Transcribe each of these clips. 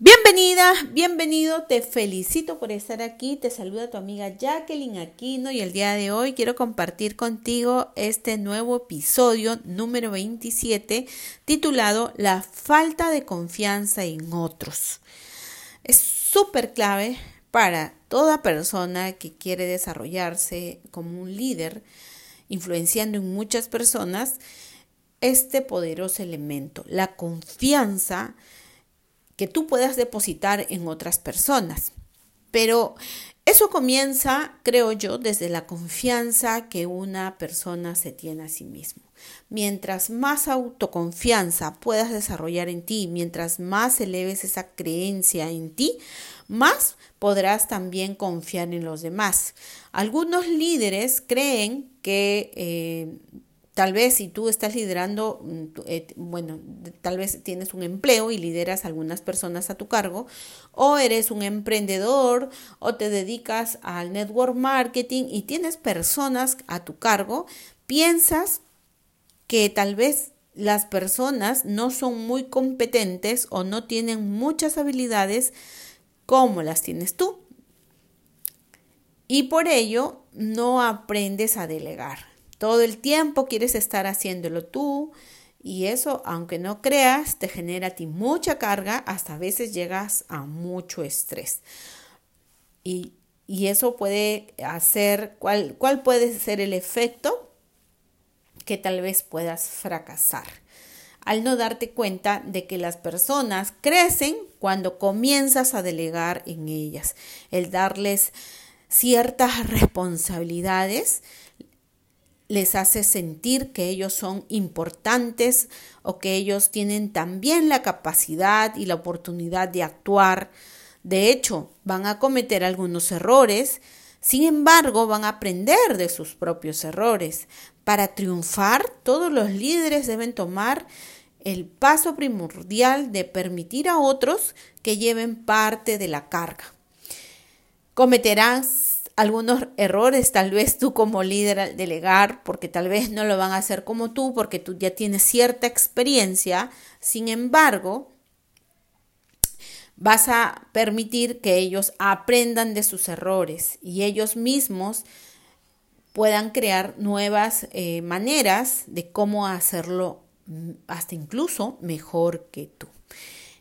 Bienvenida, bienvenido, te felicito por estar aquí, te saluda tu amiga Jacqueline Aquino y el día de hoy quiero compartir contigo este nuevo episodio número 27 titulado La falta de confianza en otros. Es súper clave para toda persona que quiere desarrollarse como un líder, influenciando en muchas personas, este poderoso elemento, la confianza que tú puedas depositar en otras personas. Pero eso comienza, creo yo, desde la confianza que una persona se tiene a sí mismo. Mientras más autoconfianza puedas desarrollar en ti, mientras más eleves esa creencia en ti, más podrás también confiar en los demás. Algunos líderes creen que eh, Tal vez si tú estás liderando, mm, eh, bueno, tal vez tienes un empleo y lideras algunas personas a tu cargo, o eres un emprendedor, o te dedicas al network marketing y tienes personas a tu cargo, piensas que tal vez las personas no son muy competentes o no tienen muchas habilidades como las tienes tú. Y por ello no aprendes a delegar. Todo el tiempo quieres estar haciéndolo tú y eso, aunque no creas, te genera a ti mucha carga, hasta a veces llegas a mucho estrés. Y, eso puede hacer, ¿cuál, ¿cuál puede ser el efecto? Que tal vez puedas fracasar al no darte cuenta de que las personas crecen cuando comienzas a delegar en ellas. El darles ciertas responsabilidades les hace sentir que ellos son importantes o que ellos tienen también la capacidad y la oportunidad de actuar. De hecho, van a cometer algunos errores, sin embargo, van a aprender de sus propios errores. Para triunfar, todos los líderes deben tomar el paso primordial de permitir a otros que lleven parte de la carga. Cometerás algunos errores, tal vez tú como líder al delegar, porque tal vez no lo van a hacer como tú, porque tú ya tienes cierta experiencia, sin embargo, vas a permitir que ellos aprendan de sus errores y ellos mismos puedan crear nuevas eh, maneras de cómo hacerlo mm, hasta incluso mejor que tú.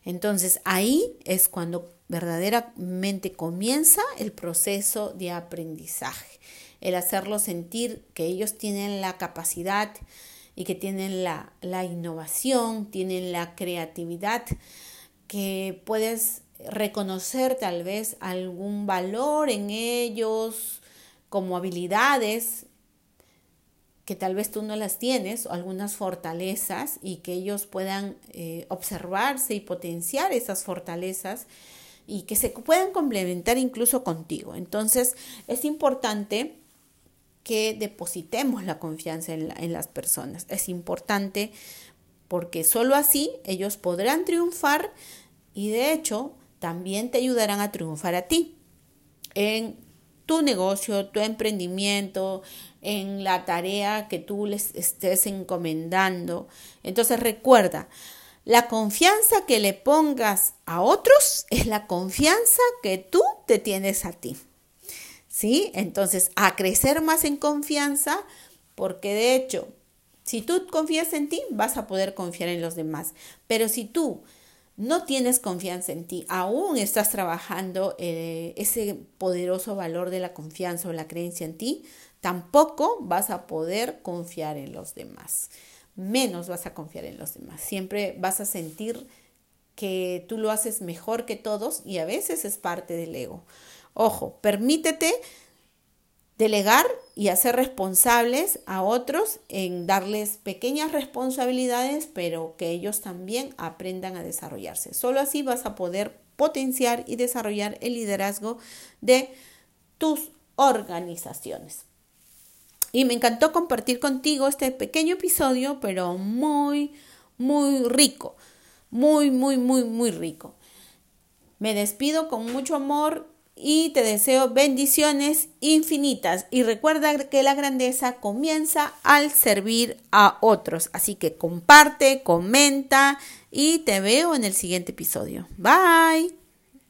Entonces ahí es cuando verdaderamente comienza el proceso de aprendizaje, el hacerlo sentir que ellos tienen la capacidad y que tienen la, la innovación, tienen la creatividad, que puedes reconocer tal vez algún valor en ellos como habilidades que tal vez tú no las tienes, o algunas fortalezas, y que ellos puedan eh, observarse y potenciar esas fortalezas y que se puedan complementar incluso contigo. Entonces es importante que depositemos la confianza en, las personas. Es importante porque solo así ellos podrán triunfar y de hecho también te ayudarán a triunfar a ti tu negocio, tu emprendimiento, en la tarea que tú les estés encomendando. Entonces recuerda, la confianza que le pongas a otros es la confianza que tú te tienes a ti. ¿Sí? Entonces, a crecer más en confianza, porque de hecho, si tú confías en ti, vas a poder confiar en los demás. Pero si tú no tienes confianza en ti, aún estás trabajando eh, ese poderoso valor de la confianza o la creencia en ti, tampoco vas a poder confiar en los demás. Menos vas a confiar en los demás. Siempre vas a sentir que tú lo haces mejor que todos y a veces es parte del ego. Ojo, permítete delegar y hacer responsables a otros en darles pequeñas responsabilidades, pero que ellos también aprendan a desarrollarse. Solo así vas a poder potenciar y desarrollar el liderazgo de tus organizaciones. Y me encantó compartir contigo este pequeño episodio, pero muy, muy rico. Muy, muy, muy, muy rico. Me despido con mucho amor y te deseo bendiciones infinitas. Y recuerda que la grandeza comienza al servir a otros. Así que comparte, comenta y te veo en el siguiente episodio. Bye.